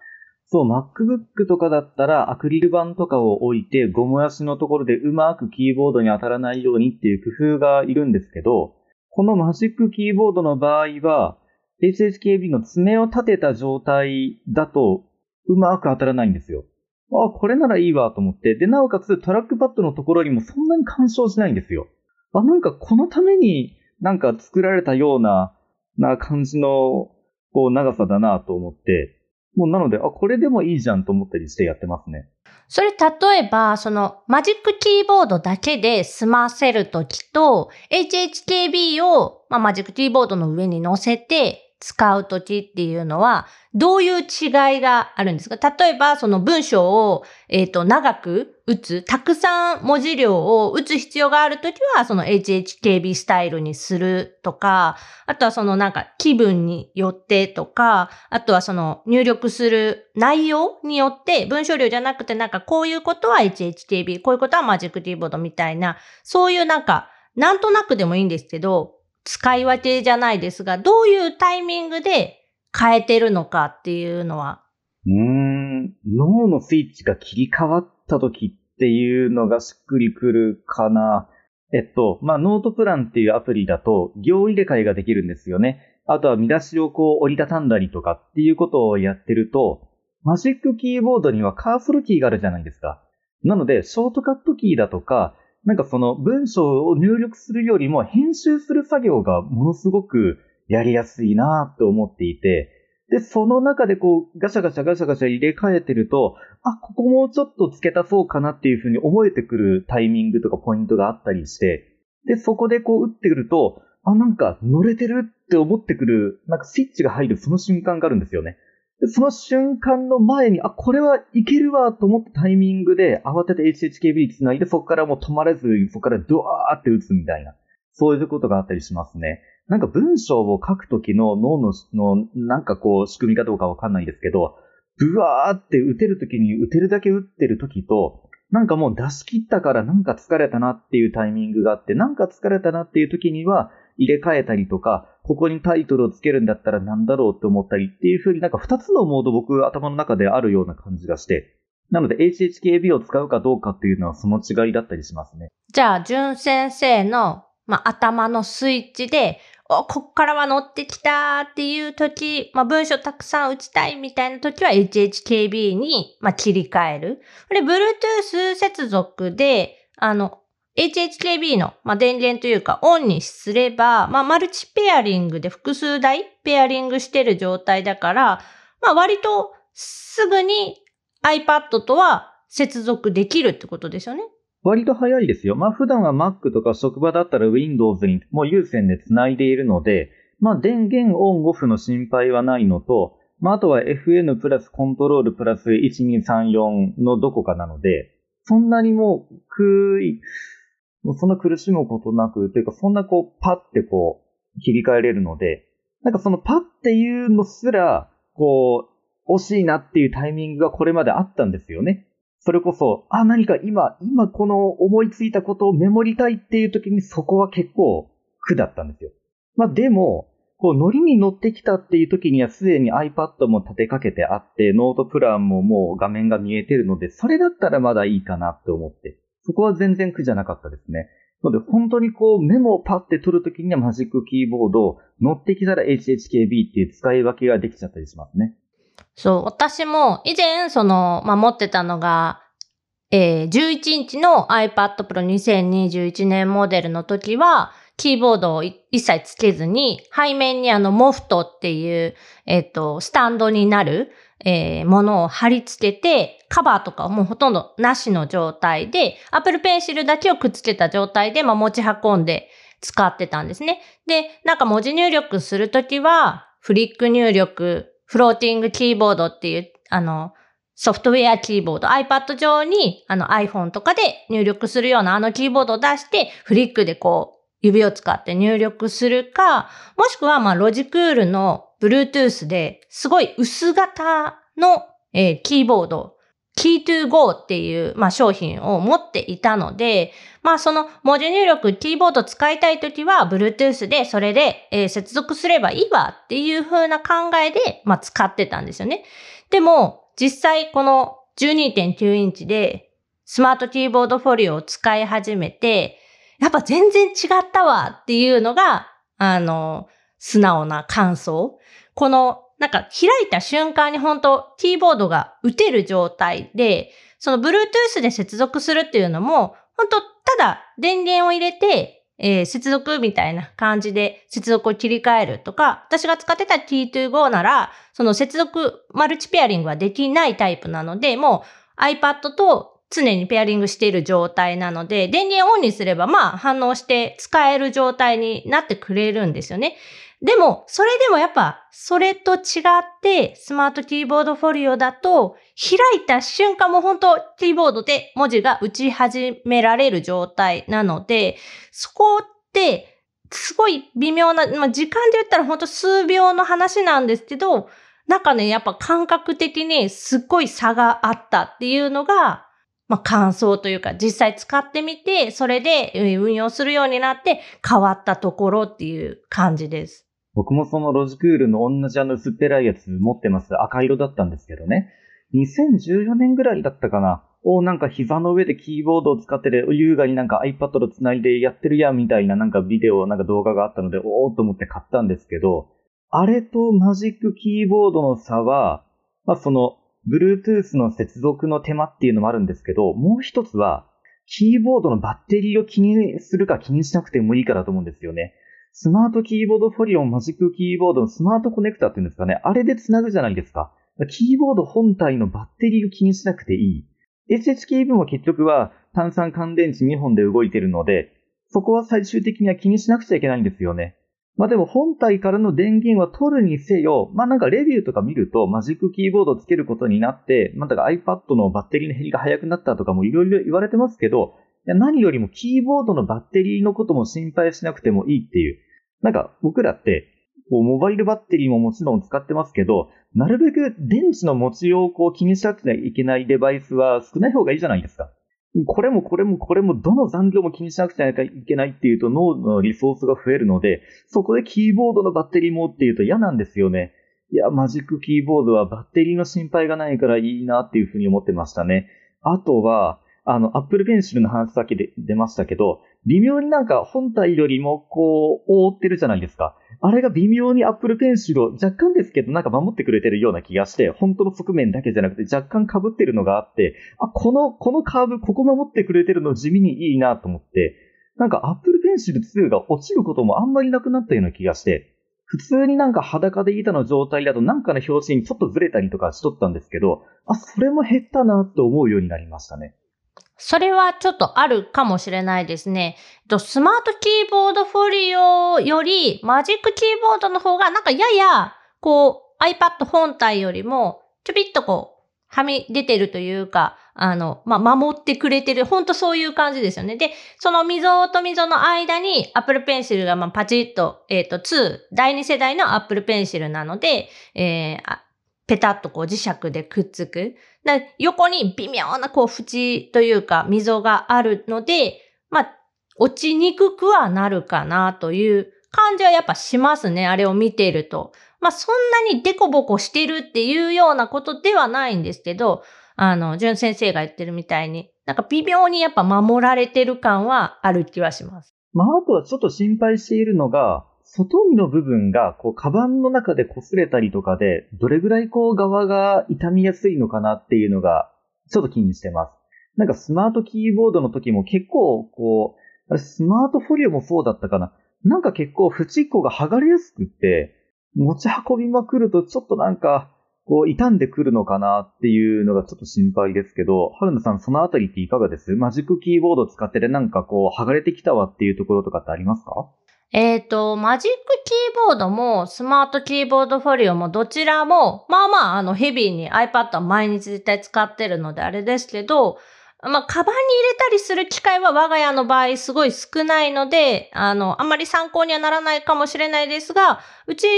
そう、MacBook とかだったらアクリル板とかを置いて、ゴム足のところでうまくキーボードに当たらないようにっていう工夫がいるんですけど、このマジックキーボードの場合は、HHKB の爪を立てた状態だとうまく当たらないんですよ。あ、これならいいわと思って。で、なおかつトラックパッドのところにもそんなに干渉しないんですよ。あ、なんかこのためになんか作られたような、な感じの、こう長さだなと思って、もうなので、あ、これでもいいじゃんと思ったりしてやってますね。それ例えば、そのマジックキーボードだけで済ませるときと、HHKB を、まあ、マジックキーボードの上に乗せて、使うときっていうのは、どういう違いがあるんですか？例えば、その文章を、えっ、ー、と、長く打つ、たくさん文字量を打つ必要があるときは、その HHKB スタイルにするとか、あとはそのなんか気分によってとか、あとはその入力する内容によって、文章量じゃなくてなんかこういうことは HHKB、こういうことはマジックキーボードみたいな、そういうなんか、なんとなくでもいいんですけど、使い分けじゃないですが、どういうタイミングで変えてるのかっていうのは。うーん、脳のスイッチが切り替わった時っていうのがしっくりくるかな。えっと、まあ、ノートプランっていうアプリだと、行入れ替えができるんですよね。あとは見出しをこう折りたたんだりとかっていうことをやってると、マジックキーボードにはカーソルキーがあるじゃないですか。なので、ショートカットキーだとか、なんかその文章を入力するよりも編集する作業がものすごくやりやすいなと思っていて、で、その中でこう、ガシャガシャガシャガシャ入れ替えてると、あ、ここもうちょっと付け足そうかなっていうふうに思えてくるタイミングとかポイントがあったりして、で、そこでこう打ってくると、あ、なんか乗れてるって思ってくる、なんかスイッチが入るその瞬間があるんですよね。その瞬間の前に、あ、これはいけるわと思ったタイミングで慌てて HHKB 繋いで、そこからもう止まれず、そこからドワーって打つみたいな。そういうことがあったりしますね。なんか文章を書くときの脳の、の、なんかこう、仕組みかどうかわかんないですけど、ブワーって打てるときに打てるだけ打ってるときと、なんかもう出し切ったからなんか疲れたなっていうタイミングがあって、なんか疲れたなっていうときには入れ替えたりとか、ここにタイトルをつけるんだったらなんだろうって思ったりっていう風になんか二つのモード僕頭の中であるような感じがして、なので HHKB を使うかどうかっていうのはその違いだったりしますね。じゃあ、淳先生の、まあ、頭のスイッチで、お、こっからは乗ってきたっていう時、まあ、文章たくさん打ちたいみたいな時は HHKB に、まあ、切り替える。これ、Bluetooth 接続で、あの、HHKB の、まあ、電源というかオンにすれば、まあ、マルチペアリングで複数台ペアリングしてる状態だから、まあ、割とすぐに iPad とは接続できるってことですよね。割と早いですよ。まあ普段は Mac とか職場だったら Windows にもう有線で繋いでいるので、まあ電源オンオフの心配はないのと、まああとは FN プラスコントロールプラス1234のどこかなので、そんなにもうくい、もうそんな苦しむことなく、というかそんなこうパッてこう切り替えれるので、なんかそのパッていうのすら、こう、惜しいなっていうタイミングがこれまであったんですよね。それこそ、あ、何か今、今この思いついたことをメモりたいっていう時にそこは結構苦だったんですよ。まあでも、こう、ノリに乗ってきたっていう時にはすでに iPad も立てかけてあって、ノートプランももう画面が見えてるので、それだったらまだいいかなって思って、そこは全然苦じゃなかったですね。ので、本当にこう、メモをパッて取るときにはマジックキーボード、乗ってきたら HHKB っていう使い分けができちゃったりしますね。そう、私も以前、その、まあ、持ってたのが、えー、11インチの iPad Pro 2021年モデルの時は、キーボードを一切つけずに、背面にあの、モフトっていう、えっ、ー、と、スタンドになる、えー、ものを貼り付けて、カバーとかもうほとんどなしの状態で、Apple Pencil だけをくっつけた状態で、まあ、持ち運んで使ってたんですね。で、なんか文字入力するときは、フリック入力、フローティングキーボードっていう、あの、ソフトウェアキーボード、iPad 上にあの iPhone とかで入力するようなあのキーボードを出して、フリックでこう、指を使って入力するか、もしくはまあロジクールの Bluetooth ですごい薄型の、えー、キーボード、Key2Go っていう、まあ、商品を持っていたので、まあその文字入力、キーボード使いたいときは Bluetooth でそれで、えー、接続すればいいわっていう風な考えで、まあ、使ってたんですよね。でも実際この12.9インチでスマートキーボードフォリオを使い始めて、やっぱ全然違ったわっていうのが、あの、素直な感想。この、なんか開いた瞬間に本当キーボードが打てる状態で、その Bluetooth で接続するっていうのも、本当ただ電源を入れて、えー、接続みたいな感じで接続を切り替えるとか、私が使ってた T2Go なら、その接続マルチペアリングはできないタイプなので、もう iPad と常にペアリングしている状態なので、電源オンにすればまあ反応して使える状態になってくれるんですよね。でも、それでもやっぱ、それと違って、スマートキーボードフォリオだと、開いた瞬間も本当キーボードで文字が打ち始められる状態なので、そこって、すごい微妙な、まあ、時間で言ったら本当数秒の話なんですけど、なんかね、やっぱ感覚的にすっごい差があったっていうのが、まあ、感想というか、実際使ってみて、それで運用するようになって変わったところっていう感じです。僕もそのロジクールの同じあの薄っぺらいやつ持ってます。赤色だったんですけどね。2014年ぐらいだったかな。おなんか膝の上でキーボードを使ってて、優雅になんか iPad と繋いでやってるやんみたいななんかビデオ、なんか動画があったので、おーと思って買ったんですけど、あれとマジックキーボードの差は、まあその、Bluetooth の接続の手間っていうのもあるんですけど、もう一つは、キーボードのバッテリーを気にするか気にしなくてもいいかだと思うんですよね。スマートキーボードフォリオンマジックキーボードのスマートコネクタっていうんですかね。あれで繋ぐじゃないですか。キーボード本体のバッテリーを気にしなくていい。SHKB も結局は単酸乾電池2本で動いてるので、そこは最終的には気にしなくちゃいけないんですよね。まあでも本体からの電源は取るにせよ、まあなんかレビューとか見るとマジックキーボードをつけることになって、まあだから iPad のバッテリーの減りが早くなったとかもいろいろ言われてますけど、何よりもキーボードのバッテリーのことも心配しなくてもいいっていう。なんか僕らって、こうモバイルバッテリーももちろん使ってますけど、なるべく電池の持ちようをこう気にしなくちゃいけないデバイスは少ない方がいいじゃないですか。これもこれもこれもどの残量も気にしなくちゃいけないっていうと脳のリソースが増えるので、そこでキーボードのバッテリーもっていうと嫌なんですよね。いや、マジックキーボードはバッテリーの心配がないからいいなっていうふうに思ってましたね。あとは、あの、Apple Pencil の話だけで出ましたけど、微妙になんか本体よりもこう、覆ってるじゃないですか。あれが微妙に Apple Pencil を若干ですけどなんか守ってくれてるような気がして、本当の側面だけじゃなくて若干被ってるのがあって、あ、この、このカーブ、ここ守ってくれてるの地味にいいなと思って、なんか Apple Pencil 2が落ちることもあんまりなくなったような気がして、普通になんか裸で板の状態だとなんかの表紙にちょっとずれたりとかしとったんですけど、あ、それも減ったなって思うようになりましたね。それはちょっとあるかもしれないですね。スマートキーボードフォリオよりマジックキーボードの方がなんかややこう iPad 本体よりもちょびっとこうはみ出てるというか、あの、まあ、守ってくれてる。ほんとそういう感じですよね。で、その溝と溝の間に Apple Pencil がまパチッと、えっ、ー、と、2、第2世代の Apple Pencil なので、えー、ペタッとこう磁石でくっつく。横に微妙なこう縁というか溝があるので、まあ、落ちにくくはなるかなという感じはやっぱしますね。あれを見ていると。まあ、そんなにデコボコしてるっていうようなことではないんですけど、あの、淳先生が言ってるみたいに、なんか微妙にやっぱ守られてる感はある気はします。まあ、あとはちょっと心配しているのが、外見の部分が、こう、カバンの中で擦れたりとかで、どれぐらいこう、側が傷みやすいのかなっていうのが、ちょっと気にしてます。なんかスマートキーボードの時も結構、こう、あれ、スマートフォリオもそうだったかな。なんか結構、縁っこが剥がれやすくって、持ち運びまくるとちょっとなんか、こう、傷んでくるのかなっていうのがちょっと心配ですけど、春菜さんそのあたりっていかがです？マジックキーボード使っててなんかこう、剥がれてきたわっていうところとかってありますか？えっ、ー、と、マジックキーボードもスマートキーボードフォリオもどちらも、まあまあ、あの、ヘビーに iPad は毎日絶対使ってるのであれですけど、まあ、カバンに入れたりする機会は我が家の場合すごい少ないので、あの、あんまり参考にはならないかもしれないですが、うち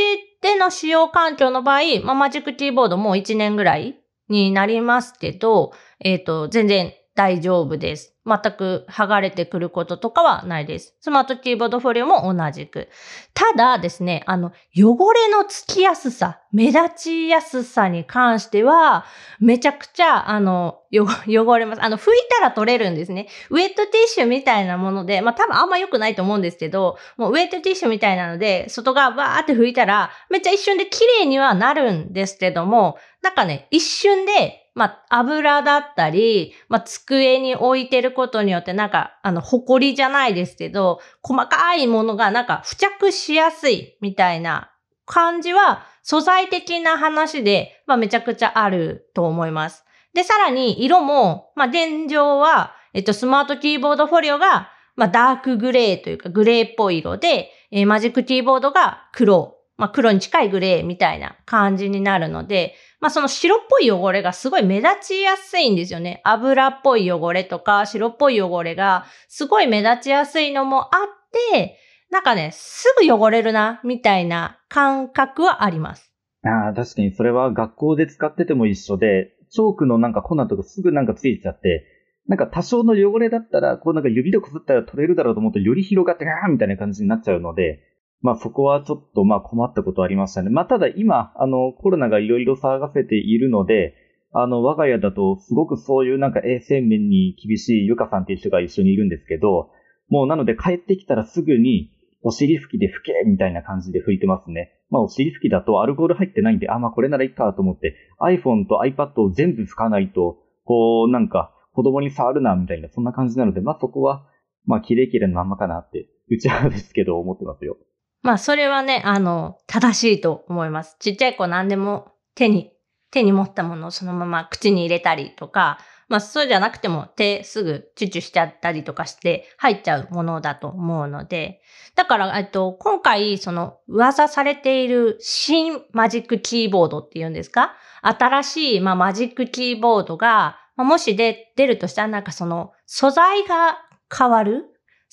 での使用環境の場合、まあ、マジックキーボードもう1年ぐらいになりますけど、えっ、ー、と、全然大丈夫です。全く剥がれてくることとかはないです。スマートキーボードフォリオも同じく。ただですね、あの、汚れのつきやすさ、目立ちやすさに関しては、めちゃくちゃ、あの、汚れます。あの、拭いたら取れるんですね。ウェットティッシュみたいなもので、まあ多分あんま良くないと思うんですけど、もうウェットティッシュみたいなので、外側バーって拭いたら、めっちゃ一瞬で綺麗にはなるんですけども、なんかね、一瞬でまあ、油だったり、まあ、机に置いてることによって、なんか、あの、埃じゃないですけど、細かいものがなんか付着しやすいみたいな感じは、素材的な話で、まあ、めちゃくちゃあると思います。で、さらに、色も、まあ、現状は、えっと、スマートキーボードフォリオが、まあ、ダークグレーというか、グレーっぽい色で、えー、マジックキーボードが黒、まあ、黒に近いグレーみたいな感じになるので、まあその白っぽい汚れがすごい目立ちやすいんですよね。油っぽい汚れとか白っぽい汚れがすごい目立ちやすいのもあって、なんかね、すぐ汚れるな、みたいな感覚はあります。ああ、確かにそれは学校で使ってても一緒で、チョークのなんか粉とかすぐなんかついちゃって、なんか多少の汚れだったら、こうなんか指でこすったら取れるだろうと思ってより広がって、あーみたいな感じになっちゃうので、まあそこはちょっとまあ困ったことありましたね。まあただ今、あのコロナがいろいろ騒がせているので、あの我が家だとすごくそういうなんか衛生面に厳しいゆかさんっていう人が一緒にいるんですけど、もうなので帰ってきたらすぐにお尻拭きで拭けみたいな感じで拭いてますね。まあお尻拭きだとアルコール入ってないんで、あ、まあこれならいいかと思って iPhone と iPad を全部拭かないと、こうなんか子供に触るなみたいなそんな感じなので、まあそこはまあ綺麗綺麗なまんまかなって、うちはですけど思ってますよ。まあ、それはね、あの、正しいと思います。ちっちゃい子何でも手に、手に持ったものをそのまま口に入れたりとか、まあ、そうじゃなくても手すぐチュチュしちゃったりとかして入っちゃうものだと思うので、だから、えっと、今回、その噂されている新マジックキーボードっていうんですか？新しい、まあ、マジックキーボードが、ま、もし出、出るとしたらなんかその素材が変わる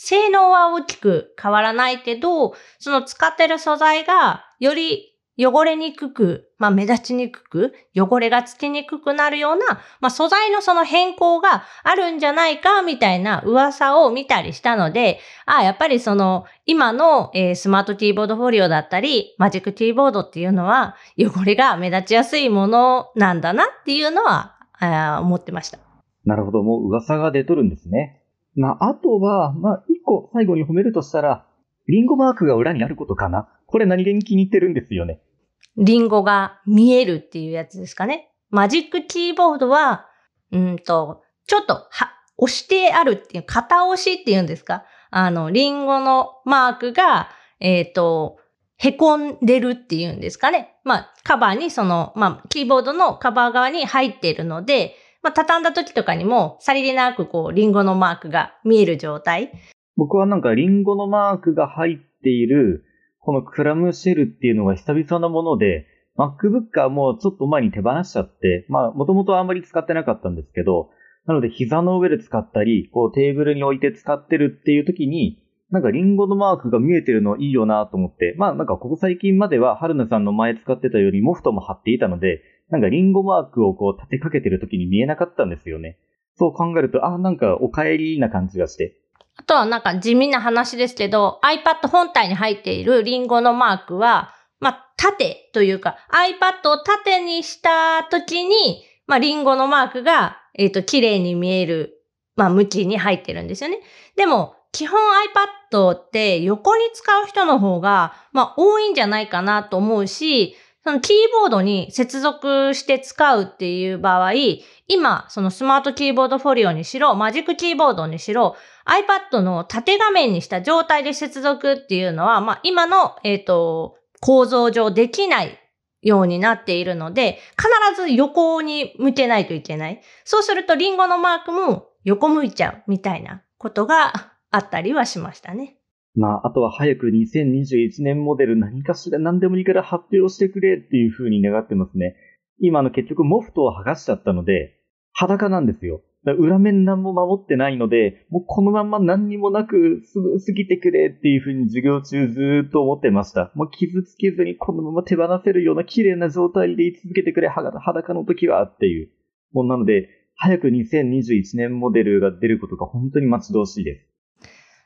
性能は大きく変わらないけど、その使ってる素材がより汚れにくく、まあ目立ちにくく、汚れがつきにくくなるような、まあ素材のその変更があるんじゃないか、みたいな噂を見たりしたので、ああ、やっぱりその、今の、えー、スマートキーボードフォリオだったり、マジックキーボードっていうのは、汚れが目立ちやすいものなんだなっていうのは、あ思ってました。なるほど、もう噂が出とるんですね。まあ、あとは、まあ、一個最後に褒めるとしたら、リンゴマークが裏にあることかな。これ何気に気に入ってるんですよね。リンゴが見えるっていうやつですかね。マジックキーボードは、うんと、ちょっと、は、押してあるっていう、型押しっていうんですかあの、リンゴのマークが、えっ、ー、と、へこんでるっていうんですかね。まあ、カバーにその、まあ、キーボードのカバー側に入っているので、まあ、畳んだ時とかにも、さりげなくこう、リンゴのマークが見える状態。僕はなんか、リンゴのマークが入っている、このクラムシェルっていうのが久々なもので、MacBook はもうちょっと前に手放しちゃって、まあ、もともとあんまり使ってなかったんですけど、なので膝の上で使ったり、こうテーブルに置いて使ってるっていう時に、なんかリンゴのマークが見えてるのいいよなと思って、まあなんかここ最近までは春菜さんの前使ってたよりモフトも貼っていたので、なんかリンゴマークをこう立てかけてる時に見えなかったんですよね。そう考えると、あ、なんかお帰りな感じがして。あとはなんか地味な話ですけど、iPad 本体に入っているリンゴのマークは、まあ、縦というか、iPad を縦にした時に、まあ、リンゴのマークが、えっ、ー、と、綺麗に見える、まあ、向きに入ってるんですよね。でも、基本 iPad って横に使う人の方が、まあ、多いんじゃないかなと思うし、そのキーボードに接続して使うっていう場合、今、そのスマートキーボードフォリオにしろ、マジックキーボードにしろ、iPad の縦画面にした状態で接続っていうのは、まあ、今の、えっ、ー、と、構造上できないようになっているので、必ず横に向けないといけない。そうすると、リンゴのマークも横向いちゃうみたいなことがあったりはしましたね。まあ、あとは早く2021年モデル何かしら何でもいいから発表してくれっていう風に願ってますね。今の結局モフトを剥がしちゃったので、裸なんですよ。裏面何も守ってないので、もうこのまま何にもなくすぐ過ぎてくれっていう風に授業中ずーっと思ってました。もう傷つけずにこのまま手放せるような綺麗な状態で居続けてくれ、裸の時はっていう。もうなので、早く2021年モデルが出ることが本当に待ち遠しいです。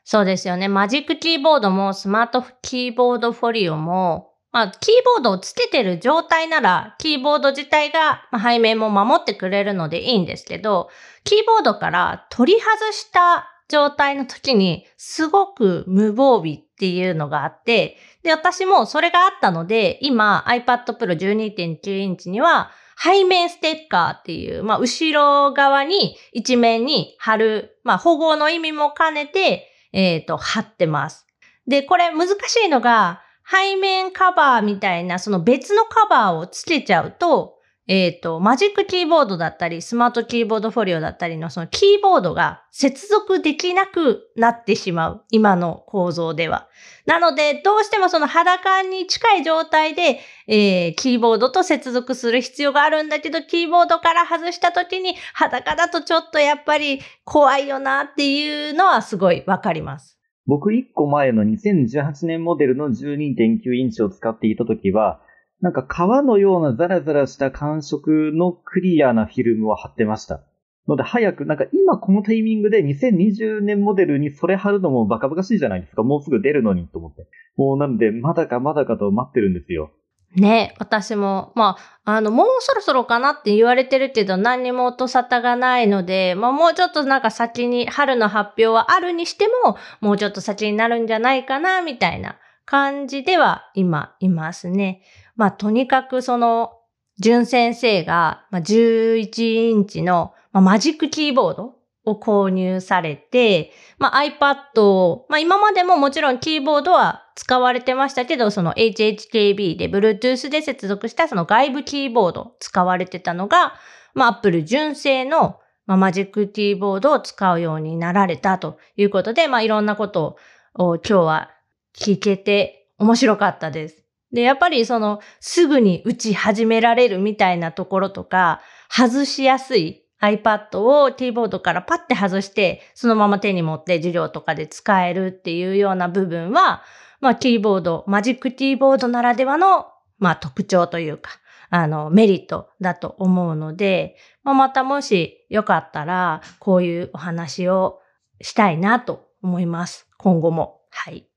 そうですよね。マジックキーボードもスマートキーボードフォリオも、まあ、キーボードをつけてる状態なら、キーボード自体が、ま背面も守ってくれるのでいいんですけど、キーボードから取り外した状態の時に、すごく無防備っていうのがあって、で、私もそれがあったので、今 iPad Pro 12.9インチには、背面ステッカーっていう、まあ、後ろ側に一面に貼る、まあ、保護の意味も兼ねて、えっ、ー、と、貼ってます。で、これ難しいのが、背面カバーみたいな、その別のカバーをつけちゃうと、えっ、ー、と、マジックキーボードだったり、スマートキーボードフォリオだったりのそのキーボードが接続できなくなってしまう。今の構造では。なので、どうしてもその裸に近い状態で、えー、キーボードと接続する必要があるんだけど、キーボードから外した時に裸だとちょっとやっぱり怖いよなっていうのはすごいわかります。僕1個前の2018年モデルの12.9インチを使っていた時は、なんか革のようなザラザラした感触のクリアなフィルムを貼ってました。ので早く、なんか今このタイミングで2020年モデルにそれ貼るのもバカバカしいじゃないですか。もうすぐ出るのにと思って。もうなので、まだかまだかと待ってるんですよ。ね私も、まあ、あの、もうそろそろかなって言われてるけど、何にも音沙汰がないので、まあ、もうちょっとなんか先に、春の発表はあるにしても、もうちょっと先になるんじゃないかな、みたいな感じでは今いますね。まあ、とにかくその、純先生が、まあ、11インチの、まあ、マジックキーボードを購入されて、まあ、iPad を、まあ、今までももちろんキーボードは使われてましたけど、その HHKB で Bluetooth で接続したその外部キーボード使われてたのが、まあ、Apple 純正の、まあ、マジックキーボードを使うようになられたということで、まあ、いろんなことを今日は聞けて面白かったです。で、やっぱりそのすぐに打ち始められるみたいなところとか、外しやすい iPad をキーボードからパッて外して、そのまま手に持って授業とかで使えるっていうような部分は、まあキーボード、マジックキーボードならではの、まあ特徴というか、あの、メリットだと思うので、まあ、またもしよかったら、こういうお話をしたいなと思います。今後も。はい。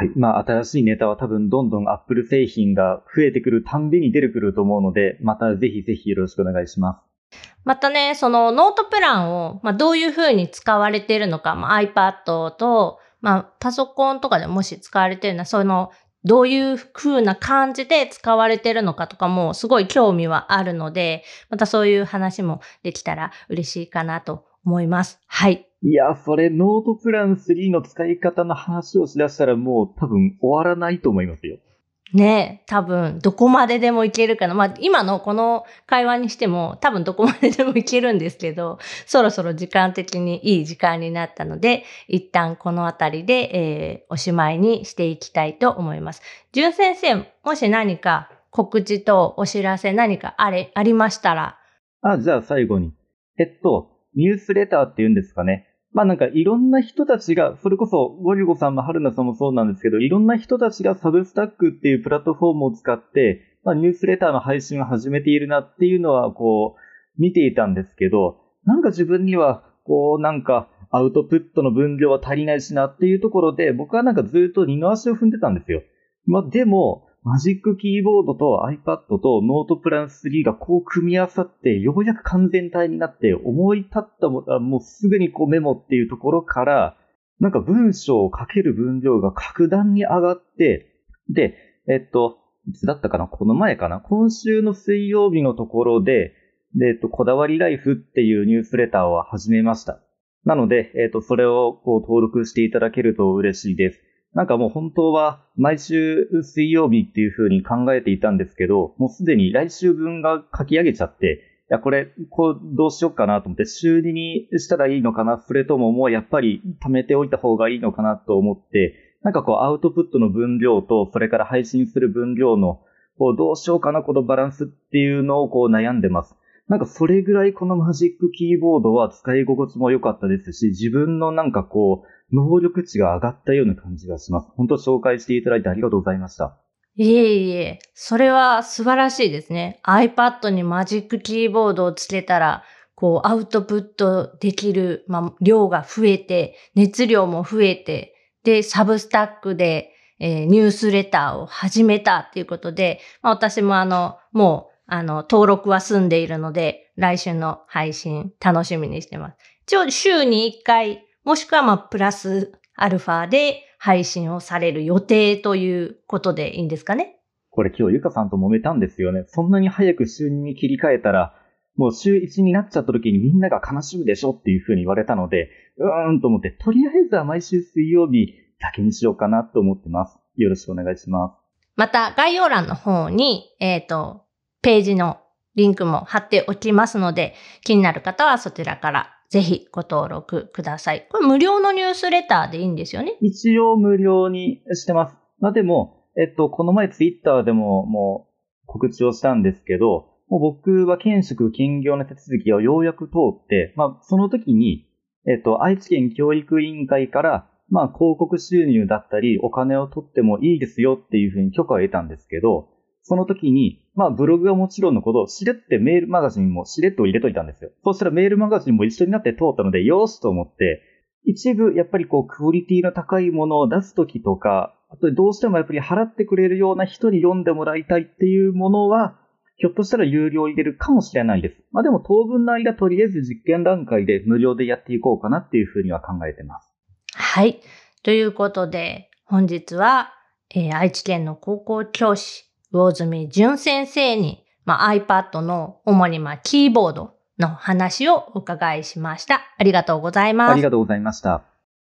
はい。まあ、新しいネタは多分どんどん Apple 製品が増えてくるたんびに出てくると思うので、またぜひぜひよろしくお願いします。またね、そのノートプランを、まあ、どういうふうに使われているのか、まあ、iPad と、まあ、パソコンとかでもし使われているのは、その、どういう風な感じで使われてるのかとかもすごい興味はあるので、またそういう話もできたら嬉しいかなと思います。はい。いや、それノートプラン3の使い方の話をしだしたらもう多分終わらないと思いますよ。ね多分、どこまででもいけるかな。まあ、今のこの会話にしても、多分どこまででもいけるんですけど、そろそろ時間的にいい時間になったので、一旦この辺りで、えー、おしまいにしていきたいと思います。純先生、もし何か告知とお知らせ何かあれ、ありましたら。あ、じゃあ最後に。えっと、ニュースレターって言うんですかね。まあなんかいろんな人たちが、それこそゴリゴさんも春菜さんもそうなんですけど、いろんな人たちがサブスタックっていうプラットフォームを使って、まあニュースレターの配信を始めているなっていうのはこう見ていたんですけど、なんか自分にはこうなんかアウトプットの分量は足りないしなっていうところで、僕はなんかずっと二の足を踏んでたんですよ。まあでも、マジックキーボードと iPad とノートプラン3がこう組み合わさって、ようやく完全体になって思い立ったも、もうすぐにこうメモっていうところから、なんか文章を書ける分量が格段に上がって、で、えっと、いつだったかな？この前かな？今週の水曜日のところで、で、えっと、こだわりライフっていうニュースレターを始めました。なので、えっと、それをこう登録していただけると嬉しいです。なんかもう本当は毎週水曜日っていう風に考えていたんですけど、もうすでに来週分が書き上げちゃって、いや、これ、こう、どうしようかなと思って、週2にしたらいいのかなそれとももうやっぱり貯めておいた方がいいのかなと思って、なんかこう、アウトプットの分量と、それから配信する分量の、こう、どうしようかな、このバランスっていうのをこう悩んでます。なんかそれぐらいこのマジックキーボードは使い心地も良かったですし、自分のなんかこう、能力値が上がったような感じがします。本当紹介していただいてありがとうございました。いえいえ、それは素晴らしいですね。iPad にマジックキーボードをつけたら、こう、アウトプットできる、まあ、量が増えて、熱量も増えて、で、サブスタックで、えー、ニュースレターを始めたっていうことで、まあ、私もあの、もう、あの、登録は済んでいるので、来週の配信楽しみにしてます。一応、週に1回もしくはまあプラスアルファで配信をされる予定ということでいいんですかねこれ今日ゆかさんと揉めたんですよね。そんなに早く週2に切り替えたら、もう週1になっちゃった時にみんなが悲しむでしょっていう風に言われたので、うーんと思って、とりあえずは毎週水曜日だけにしようかなと思ってます。よろしくお願いします。また概要欄の方に、えっ、ー、と、ページのリンクも貼っておきますので、気になる方はそちらからぜひご登録ください。これ無料のニュースレターでいいんですよね？一応無料にしてます。まあでも、えっと、この前ツイッターでももう告知をしたんですけど、もう僕は県職兼業の手続きをようやく通って、まあその時に、えっと、愛知県教育委員会から、まあ広告収入だったりお金を取ってもいいですよっていうふうに許可を得たんですけど、その時に、まあブログはもちろんのこと、しれってメールマガジンもしれっと入れといたんですよ。そしたらメールマガジンも一緒になって通ったので、よーしと思って、一部やっぱりこうクオリティの高いものを出す時とか、あとどうしてもやっぱり払ってくれるような人に読んでもらいたいっていうものは、ひょっとしたら有料入れるかもしれないです。まあでも当分の間とりあえず実験段階で無料でやっていこうかなっていうふうには考えてます。はい。ということで、本日は、えー、愛知県の高校教師、魚住淳先生に、まあ、iPad の主にまあキーボードの話をお伺いしました。ありがとうございます。ありがとうございました。